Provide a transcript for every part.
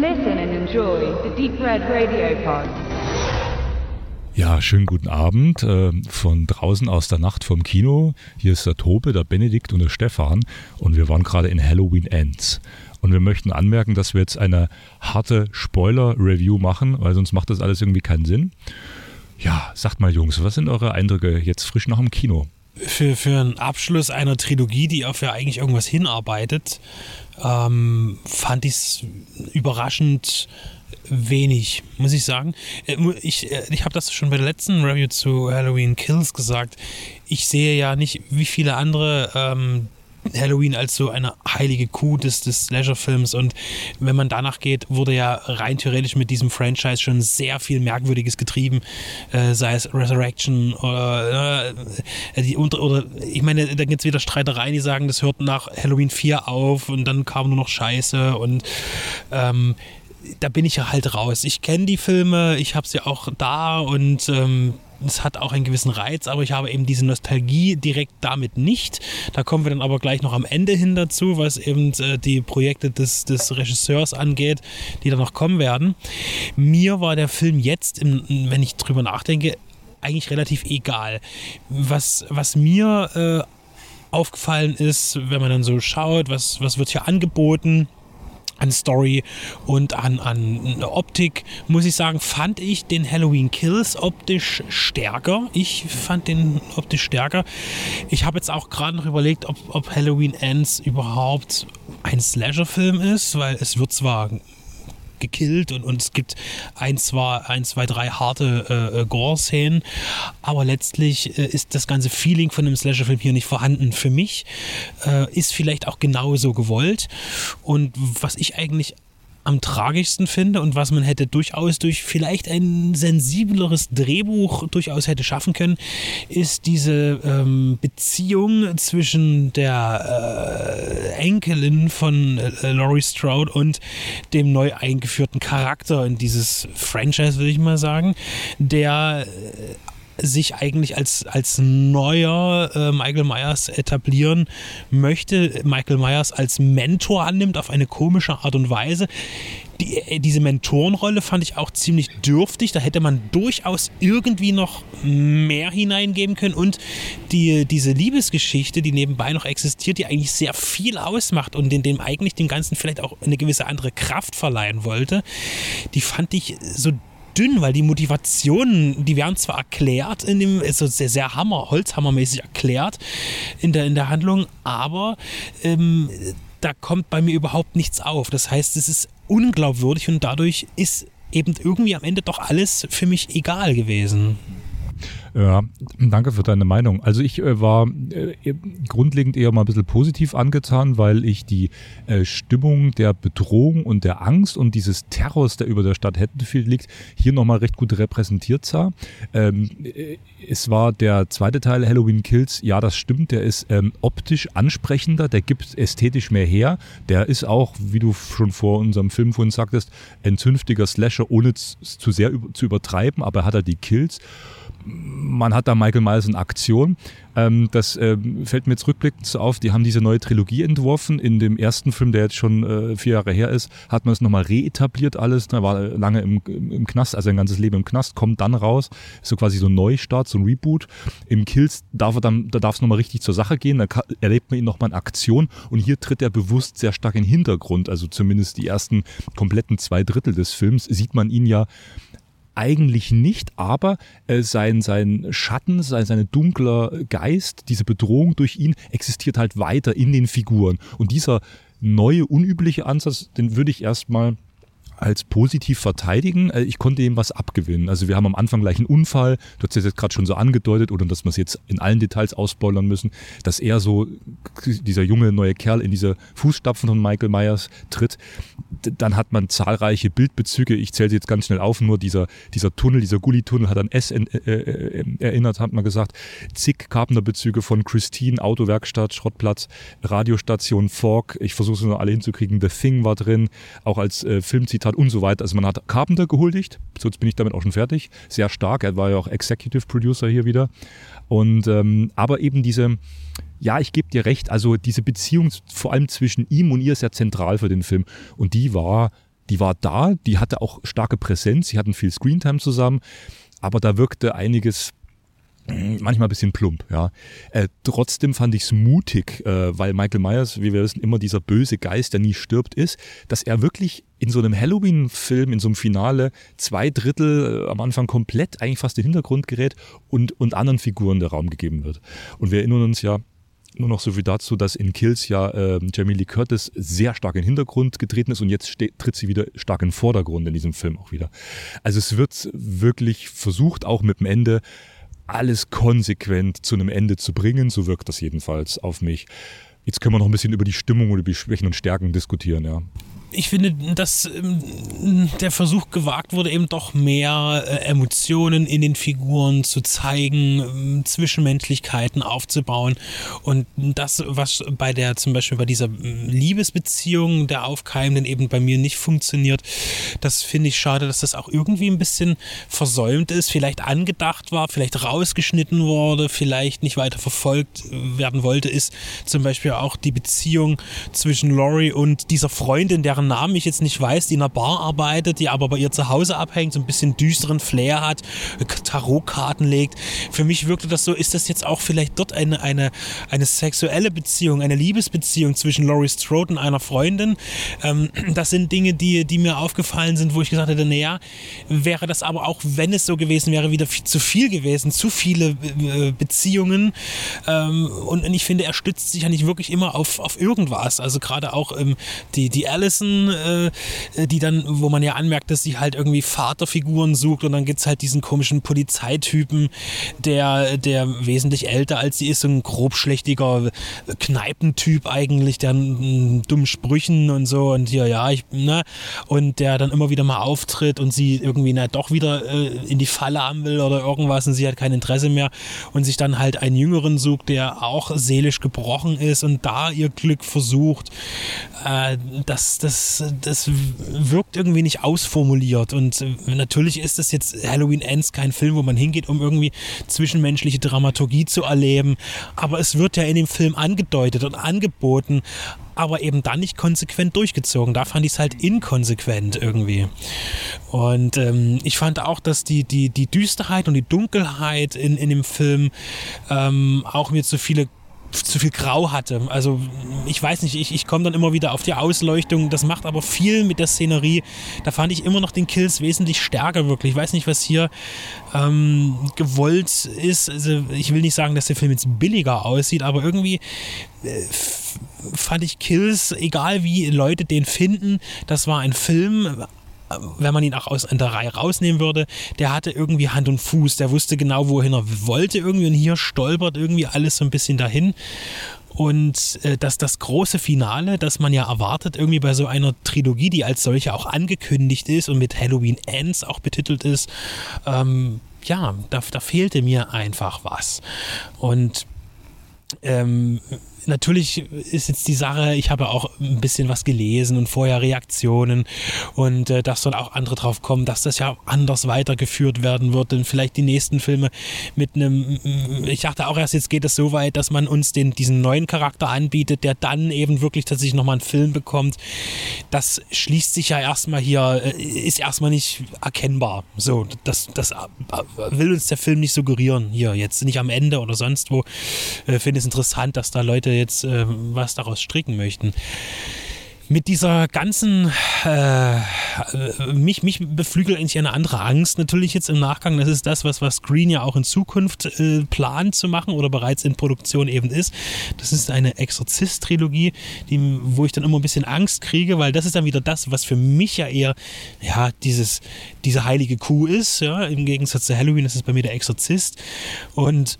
Listen and enjoy the Deep Red Radio Pod. Ja, schönen guten Abend äh, von draußen aus der Nacht vom Kino. Hier ist der Tobe, der Benedikt und der Stefan und wir waren gerade in Halloween Ends. Und wir möchten anmerken, dass wir jetzt eine harte Spoiler-Review machen, weil sonst macht das alles irgendwie keinen Sinn. Ja, sagt mal Jungs, was sind eure Eindrücke jetzt frisch nach dem Kino? Für, für einen Abschluss einer Trilogie, die auf ja eigentlich irgendwas hinarbeitet, ähm, fand ich es überraschend wenig, muss ich sagen. Äh, ich, äh, ich habe das schon bei der letzten Review zu Halloween Kills gesagt. Ich sehe ja nicht, wie viele andere ähm, Halloween als so eine heilige Kuh des, des Slasher-Films und wenn man danach geht, wurde ja rein theoretisch mit diesem Franchise schon sehr viel Merkwürdiges getrieben, äh, sei es Resurrection oder, äh, die, oder, oder ich meine, da gibt es wieder Streitereien, die sagen, das hört nach Halloween 4 auf und dann kam nur noch Scheiße. Und ähm, da bin ich ja halt raus. Ich kenne die Filme, ich habe sie auch da und ähm, es hat auch einen gewissen Reiz, aber ich habe eben diese Nostalgie direkt damit nicht. Da kommen wir dann aber gleich noch am Ende hin dazu, was eben äh, die Projekte des, des Regisseurs angeht, die da noch kommen werden. Mir war der Film jetzt, im, wenn ich drüber nachdenke, eigentlich relativ egal. Was, was mir äh, aufgefallen ist, wenn man dann so schaut, was, was wird hier angeboten, an Story und an, an Optik, muss ich sagen, fand ich den Halloween Kills optisch stärker. Ich fand den optisch stärker. Ich habe jetzt auch gerade noch überlegt, ob, ob Halloween Ends überhaupt ein Slasher-Film ist, weil es wird zwar gekillt und, und es gibt ein, zwei, ein, zwei, drei harte äh, äh, Gore-Szenen, aber letztlich äh, ist das ganze Feeling von einem Slasher-Film hier nicht vorhanden. Für mich äh, ist vielleicht auch genauso gewollt und was ich eigentlich am tragischsten finde und was man hätte durchaus durch vielleicht ein sensibleres Drehbuch durchaus hätte schaffen können, ist diese ähm, Beziehung zwischen der äh, Enkelin von äh, Laurie Strode und dem neu eingeführten Charakter in dieses Franchise, würde ich mal sagen, der äh, sich eigentlich als, als neuer äh, Michael Myers etablieren möchte, Michael Myers als Mentor annimmt auf eine komische Art und Weise. Die, äh, diese Mentorenrolle fand ich auch ziemlich dürftig. Da hätte man durchaus irgendwie noch mehr hineingeben können. Und die, diese Liebesgeschichte, die nebenbei noch existiert, die eigentlich sehr viel ausmacht und in dem eigentlich dem Ganzen vielleicht auch eine gewisse andere Kraft verleihen wollte, die fand ich so dünn, weil die Motivationen, die werden zwar erklärt in dem, ist so sehr, sehr Hammer, Holzhammermäßig erklärt in der, in der Handlung, aber ähm, da kommt bei mir überhaupt nichts auf. Das heißt, es ist unglaubwürdig und dadurch ist eben irgendwie am Ende doch alles für mich egal gewesen. Ja, danke für deine Meinung. Also ich äh, war äh, grundlegend eher mal ein bisschen positiv angetan, weil ich die äh, Stimmung der Bedrohung und der Angst und dieses Terrors, der über der Stadt Haddonfield liegt, hier nochmal recht gut repräsentiert sah. Ähm, äh, es war der zweite Teil Halloween Kills, ja, das stimmt, der ist ähm, optisch ansprechender, der gibt ästhetisch mehr her. Der ist auch, wie du schon vor unserem Film vorhin sagtest, ein zünftiger Slasher, ohne zu sehr zu übertreiben, aber er hat er die Kills man hat da Michael Myers in Aktion. Ähm, das ähm, fällt mir jetzt rückblickend so auf. Die haben diese neue Trilogie entworfen. In dem ersten Film, der jetzt schon äh, vier Jahre her ist, hat man es nochmal reetabliert alles. Er war lange im, im Knast, also ein ganzes Leben im Knast, kommt dann raus. so quasi so ein Neustart, so ein Reboot. Im Kills darf er dann, da darf es nochmal richtig zur Sache gehen. Da erlebt man ihn nochmal in Aktion. Und hier tritt er bewusst sehr stark in den Hintergrund. Also zumindest die ersten kompletten zwei Drittel des Films sieht man ihn ja eigentlich nicht, aber äh, sein, sein Schatten, sein, sein dunkler Geist, diese Bedrohung durch ihn existiert halt weiter in den Figuren. Und dieser neue, unübliche Ansatz, den würde ich erstmal als positiv verteidigen. Äh, ich konnte ihm was abgewinnen. Also wir haben am Anfang gleich einen Unfall, du hast es jetzt gerade schon so angedeutet, oder dass wir es jetzt in allen Details ausspoilern müssen, dass er so, dieser junge neue Kerl in diese Fußstapfen von Michael Myers tritt. Dann hat man zahlreiche Bildbezüge, ich zähle sie jetzt ganz schnell auf, nur dieser, dieser Tunnel, dieser Gully-Tunnel hat an S äh, äh, erinnert, hat man gesagt. Zig Carpenter-Bezüge von Christine, Autowerkstatt, Schrottplatz, Radiostation, Fork, ich versuche es nur alle hinzukriegen, The Thing war drin, auch als äh, Filmzitat hat und so weiter. Also man hat Carpenter gehuldigt, so jetzt bin ich damit auch schon fertig, sehr stark, er war ja auch Executive Producer hier wieder. Und ähm, aber eben diese, ja, ich gebe dir recht, also diese Beziehung vor allem zwischen ihm und ihr ist ja zentral für den Film. Und die war die war da, die hatte auch starke Präsenz, sie hatten viel Screentime zusammen, aber da wirkte einiges manchmal ein bisschen plump, ja. Äh, trotzdem fand ich es mutig, äh, weil Michael Myers, wie wir wissen, immer dieser böse Geist, der nie stirbt, ist, dass er wirklich in so einem Halloween-Film, in so einem Finale, zwei Drittel äh, am Anfang komplett eigentlich fast in den Hintergrund gerät und, und anderen Figuren der Raum gegeben wird. Und wir erinnern uns ja, nur noch so viel dazu, dass in Kills ja äh, Jamie Lee Curtis sehr stark in den Hintergrund getreten ist und jetzt tritt sie wieder stark in den Vordergrund in diesem Film auch wieder. Also es wird wirklich versucht, auch mit dem Ende alles konsequent zu einem Ende zu bringen. So wirkt das jedenfalls auf mich. Jetzt können wir noch ein bisschen über die Stimmung oder die Schwächen und Stärken diskutieren, ja ich finde, dass ähm, der Versuch gewagt wurde, eben doch mehr äh, Emotionen in den Figuren zu zeigen, ähm, Zwischenmenschlichkeiten aufzubauen. Und das, was bei der, zum Beispiel bei dieser ähm, Liebesbeziehung der Aufkeimenden eben bei mir nicht funktioniert, das finde ich schade, dass das auch irgendwie ein bisschen versäumt ist, vielleicht angedacht war, vielleicht rausgeschnitten wurde, vielleicht nicht weiter verfolgt werden wollte, ist zum Beispiel auch die Beziehung zwischen Laurie und dieser Freundin, deren deren Namen ich jetzt nicht weiß, die in einer Bar arbeitet, die aber bei ihr zu Hause abhängt, so ein bisschen düsteren Flair hat, Tarotkarten legt. Für mich wirkte das so, ist das jetzt auch vielleicht dort eine, eine, eine sexuelle Beziehung, eine Liebesbeziehung zwischen Laurie Strode und einer Freundin? Ähm, das sind Dinge, die, die mir aufgefallen sind, wo ich gesagt hätte, naja, wäre das aber auch, wenn es so gewesen wäre, wieder viel, zu viel gewesen, zu viele äh, Beziehungen. Ähm, und, und ich finde, er stützt sich ja nicht wirklich immer auf, auf irgendwas. Also gerade auch ähm, die, die Allison äh, die dann, wo man ja anmerkt, dass sie halt irgendwie Vaterfiguren sucht und dann gibt es halt diesen komischen Polizeitypen, der, der wesentlich älter als sie ist, so ein grobschlächtiger Kneipentyp eigentlich, der einen dummen Sprüchen und so und hier, ja, ich, ne, und der dann immer wieder mal auftritt und sie irgendwie na, doch wieder äh, in die Falle haben will oder irgendwas und sie hat kein Interesse mehr und sich dann halt einen Jüngeren sucht, der auch seelisch gebrochen ist und da ihr Glück versucht. Äh, das, das das, das wirkt irgendwie nicht ausformuliert. Und äh, natürlich ist das jetzt Halloween Ends kein Film, wo man hingeht, um irgendwie zwischenmenschliche Dramaturgie zu erleben. Aber es wird ja in dem Film angedeutet und angeboten, aber eben dann nicht konsequent durchgezogen. Da fand ich es halt inkonsequent irgendwie. Und ähm, ich fand auch, dass die, die, die Düsterheit und die Dunkelheit in, in dem Film ähm, auch mir zu viele zu viel Grau hatte. Also ich weiß nicht, ich, ich komme dann immer wieder auf die Ausleuchtung. Das macht aber viel mit der Szenerie. Da fand ich immer noch den Kills wesentlich stärker wirklich. Ich weiß nicht, was hier ähm, gewollt ist. Also ich will nicht sagen, dass der Film jetzt billiger aussieht, aber irgendwie äh, fand ich Kills, egal wie Leute den finden, das war ein Film, wenn man ihn auch aus der Reihe rausnehmen würde, der hatte irgendwie Hand und Fuß, der wusste genau, wohin er wollte irgendwie und hier stolpert irgendwie alles so ein bisschen dahin. Und äh, dass das große Finale, das man ja erwartet, irgendwie bei so einer Trilogie, die als solche auch angekündigt ist und mit Halloween Ends auch betitelt ist, ähm, ja, da, da fehlte mir einfach was. Und ähm, natürlich ist jetzt die Sache, ich habe auch ein bisschen was gelesen und vorher Reaktionen und äh, dass dann auch andere drauf kommen, dass das ja anders weitergeführt werden wird und vielleicht die nächsten Filme mit einem, ich dachte auch erst, jetzt geht es so weit, dass man uns den, diesen neuen Charakter anbietet, der dann eben wirklich tatsächlich nochmal einen Film bekommt. Das schließt sich ja erstmal hier, äh, ist erstmal nicht erkennbar. So, das, das will uns der Film nicht suggerieren hier, jetzt nicht am Ende oder sonst wo. Äh, Finde es interessant, dass da Leute jetzt äh, was daraus stricken möchten mit dieser ganzen, äh, mich, mich beflügelt eigentlich eine andere Angst natürlich jetzt im Nachgang. Das ist das, was, was Green ja auch in Zukunft äh, plant zu machen oder bereits in Produktion eben ist. Das ist eine Exorzist-Trilogie, wo ich dann immer ein bisschen Angst kriege, weil das ist dann wieder das, was für mich ja eher, ja, dieses, diese heilige Kuh ist. Ja, Im Gegensatz zu Halloween ist es bei mir der Exorzist. Und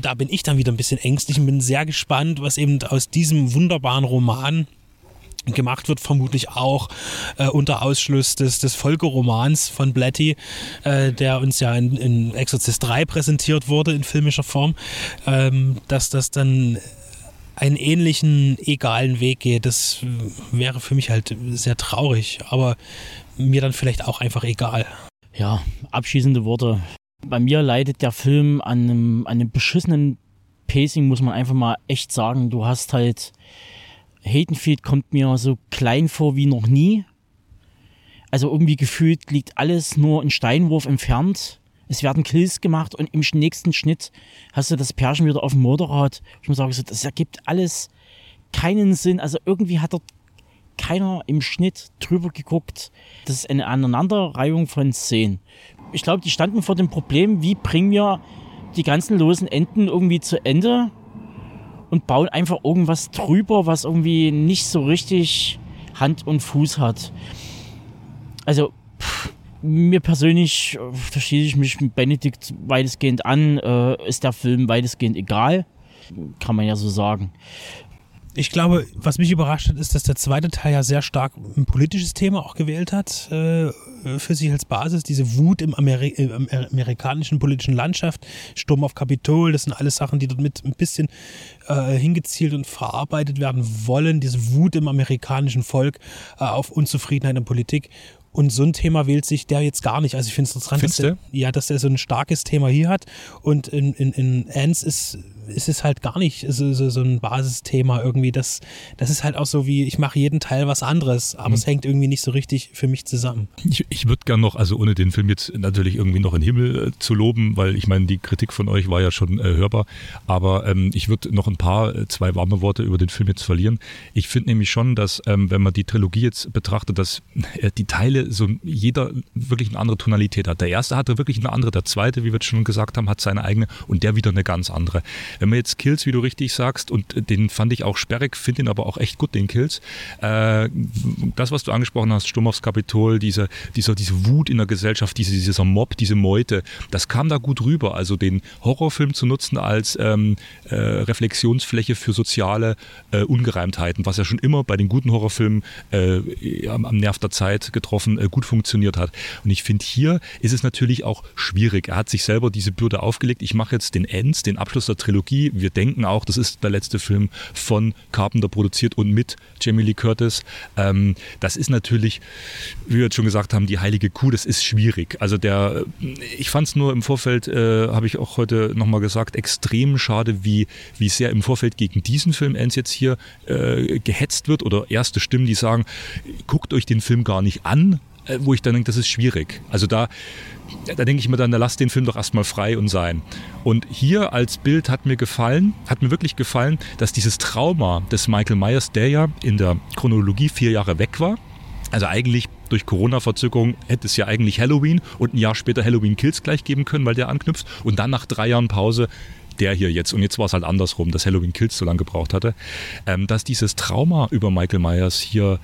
da bin ich dann wieder ein bisschen ängstlich und bin sehr gespannt, was eben aus diesem wunderbaren Roman gemacht wird, vermutlich auch äh, unter Ausschluss des, des Folgeromans von Blatty, äh, der uns ja in, in Exorcist 3 präsentiert wurde in filmischer Form, ähm, dass das dann einen ähnlichen, egalen Weg geht. Das wäre für mich halt sehr traurig, aber mir dann vielleicht auch einfach egal. Ja, abschließende Worte. Bei mir leidet der Film an einem, an einem beschissenen Pacing, muss man einfach mal echt sagen. Du hast halt, Hatenfield kommt mir so klein vor wie noch nie. Also irgendwie gefühlt liegt alles nur ein Steinwurf entfernt. Es werden Kills gemacht und im nächsten Schnitt hast du das Pärchen wieder auf dem Motorrad. Ich muss sagen, das ergibt alles keinen Sinn. Also irgendwie hat dort keiner im Schnitt drüber geguckt. Das ist eine Aneinanderreihung von Szenen. Ich glaube, die standen vor dem Problem, wie bringen wir die ganzen losen Enden irgendwie zu Ende und bauen einfach irgendwas drüber, was irgendwie nicht so richtig Hand und Fuß hat. Also, pff, mir persönlich, äh, da schließe ich mich mit Benedikt weitestgehend an, äh, ist der Film weitestgehend egal. Kann man ja so sagen ich glaube, was mich überrascht hat, ist, dass der zweite Teil ja sehr stark ein politisches Thema auch gewählt hat äh, für sich als Basis. Diese Wut im, Ameri im, amerikanischen politischen Landschaft, Sturm auf Kapitol, das sind alles Sachen, die dort mit ein bisschen äh, hingezielt und verarbeitet werden wollen. Diese Wut im amerikanischen Volk äh, auf Unzufriedenheit in Politik. Und so ein Thema wählt sich der jetzt gar nicht. Also ich finde es interessant, dass er, ja, dass er so ein starkes Thema hier hat. Und in, in, in Ants ist ist es halt gar nicht so, so, so ein Basisthema irgendwie. Das, das ist halt auch so wie, ich mache jeden Teil was anderes, aber mhm. es hängt irgendwie nicht so richtig für mich zusammen. Ich, ich würde gern noch, also ohne den Film jetzt natürlich irgendwie noch in den Himmel äh, zu loben, weil ich meine, die Kritik von euch war ja schon äh, hörbar, aber ähm, ich würde noch ein paar, äh, zwei warme Worte über den Film jetzt verlieren. Ich finde nämlich schon, dass, ähm, wenn man die Trilogie jetzt betrachtet, dass äh, die Teile so jeder wirklich eine andere Tonalität hat. Der erste hatte wirklich eine andere, der zweite, wie wir schon gesagt haben, hat seine eigene und der wieder eine ganz andere. Wenn man jetzt Kills, wie du richtig sagst, und den fand ich auch sperrig, finde ihn aber auch echt gut, den Kills. Äh, das, was du angesprochen hast, Sturm aufs Kapitol, diese, dieser, diese Wut in der Gesellschaft, diese, dieser Mob, diese Meute, das kam da gut rüber. Also den Horrorfilm zu nutzen als ähm, äh, Reflexionsfläche für soziale äh, Ungereimtheiten, was ja schon immer bei den guten Horrorfilmen äh, am, am, Nerv der Zeit getroffen äh, gut funktioniert hat. Und ich finde, hier ist es natürlich auch schwierig. Er hat sich selber diese Bürde aufgelegt. Ich mache jetzt den Ends, den Abschluss der Trilogie. Wir denken auch, das ist der letzte Film von Carpenter produziert und mit Jamie Lee Curtis. Ähm, das ist natürlich, wie wir jetzt schon gesagt haben, die heilige Kuh. Das ist schwierig. Also der, ich fand es nur im Vorfeld, äh, habe ich auch heute nochmal gesagt, extrem schade, wie, wie sehr im Vorfeld gegen diesen Film Ends jetzt hier äh, gehetzt wird oder erste Stimmen, die sagen, guckt euch den Film gar nicht an, wo ich dann denke, das ist schwierig. Also da, da denke ich mir dann, da lasst den Film doch erstmal frei und sein. Und hier als Bild hat mir gefallen, hat mir wirklich gefallen, dass dieses Trauma des Michael Myers, der ja in der Chronologie vier Jahre weg war, also eigentlich durch Corona-Verzögerung hätte es ja eigentlich Halloween und ein Jahr später Halloween Kills gleich geben können, weil der anknüpft. Und dann nach drei Jahren Pause der hier jetzt, und jetzt war es halt andersrum, dass Halloween Kills so lange gebraucht hatte, ähm, dass dieses Trauma über Michael Myers hier,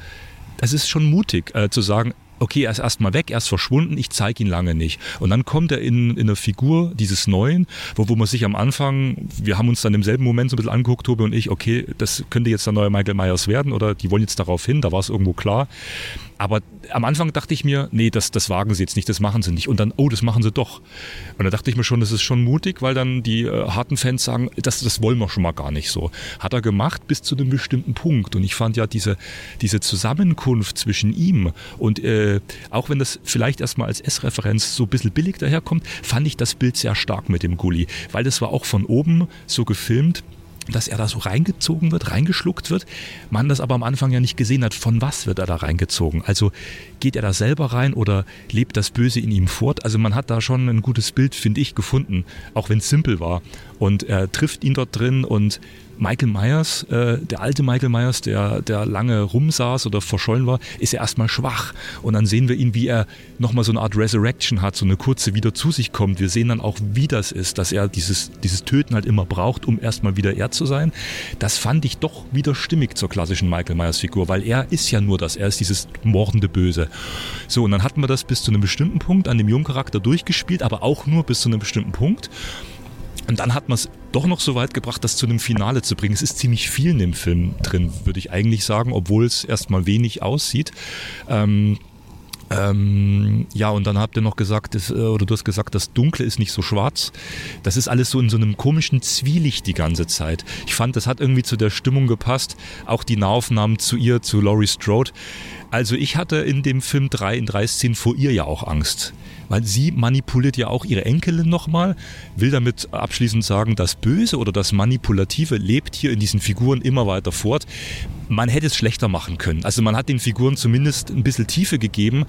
das ist schon mutig äh, zu sagen, okay, er ist erstmal weg, er ist verschwunden, ich zeige ihn lange nicht. Und dann kommt er in, in eine Figur dieses Neuen, wo, wo man sich am Anfang, wir haben uns dann im selben Moment so ein bisschen angeguckt, Tobi und ich, okay, das könnte jetzt der neue Michael Myers werden oder die wollen jetzt darauf hin, da war es irgendwo klar. Aber am Anfang dachte ich mir, nee, das, das wagen sie jetzt nicht, das machen sie nicht. Und dann, oh, das machen sie doch. Und da dachte ich mir schon, das ist schon mutig, weil dann die äh, harten Fans sagen, das, das wollen wir schon mal gar nicht so. Hat er gemacht bis zu einem bestimmten Punkt. Und ich fand ja diese, diese Zusammenkunft zwischen ihm und äh, auch wenn das vielleicht erstmal als S-Referenz so ein bisschen billig daherkommt, fand ich das Bild sehr stark mit dem Gully. Weil das war auch von oben so gefilmt dass er da so reingezogen wird, reingeschluckt wird, man das aber am Anfang ja nicht gesehen hat, von was wird er da reingezogen. Also geht er da selber rein oder lebt das Böse in ihm fort? Also man hat da schon ein gutes Bild, finde ich, gefunden, auch wenn es simpel war. Und er trifft ihn dort drin und Michael Myers, äh, der alte Michael Myers, der, der lange rumsaß oder verschollen war, ist er erstmal schwach. Und dann sehen wir ihn, wie er nochmal so eine Art Resurrection hat, so eine kurze wieder zu sich kommt. Wir sehen dann auch, wie das ist, dass er dieses, dieses Töten halt immer braucht, um erstmal wieder er zu sein. Das fand ich doch wieder stimmig zur klassischen Michael Myers Figur, weil er ist ja nur das, er ist dieses mordende Böse. So, und dann hatten wir das bis zu einem bestimmten Punkt an dem Jungcharakter durchgespielt, aber auch nur bis zu einem bestimmten Punkt. Und dann hat man es doch noch so weit gebracht, das zu einem Finale zu bringen. Es ist ziemlich viel in dem Film drin, würde ich eigentlich sagen, obwohl es erstmal wenig aussieht. Ähm, ähm, ja, und dann habt ihr noch gesagt, das, äh, oder du hast gesagt, das Dunkle ist nicht so schwarz. Das ist alles so in so einem komischen Zwielicht die ganze Zeit. Ich fand, das hat irgendwie zu der Stimmung gepasst. Auch die Nahaufnahmen zu ihr, zu Laurie Strode. Also ich hatte in dem Film drei in drei Szenen vor ihr ja auch Angst weil sie manipuliert ja auch ihre Enkelin nochmal, will damit abschließend sagen, das Böse oder das Manipulative lebt hier in diesen Figuren immer weiter fort. Man hätte es schlechter machen können. Also man hat den Figuren zumindest ein bisschen Tiefe gegeben,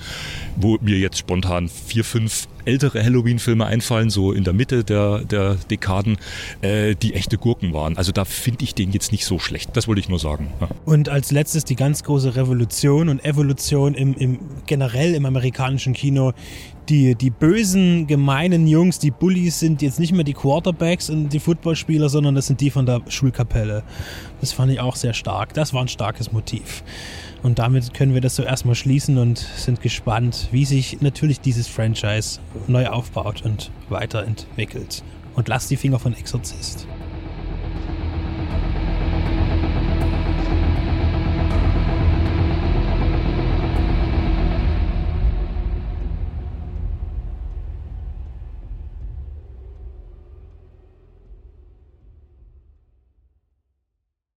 wo mir jetzt spontan vier, fünf ältere Halloween-Filme einfallen, so in der Mitte der, der Dekaden, äh, die echte Gurken waren. Also da finde ich den jetzt nicht so schlecht. Das wollte ich nur sagen. Ja. Und als letztes die ganz große Revolution und Evolution im, im generell im amerikanischen Kino. Die, die bösen, gemeinen Jungs, die Bullies sind jetzt nicht mehr die Quarterbacks und die Footballspieler, sondern das sind die von der Schulkapelle. Das fand ich auch sehr stark. Das war ein starkes Motiv. Und damit können wir das so erstmal schließen und sind gespannt, wie sich natürlich dieses Franchise neu aufbaut und weiterentwickelt. Und lasst die Finger von Exorzist.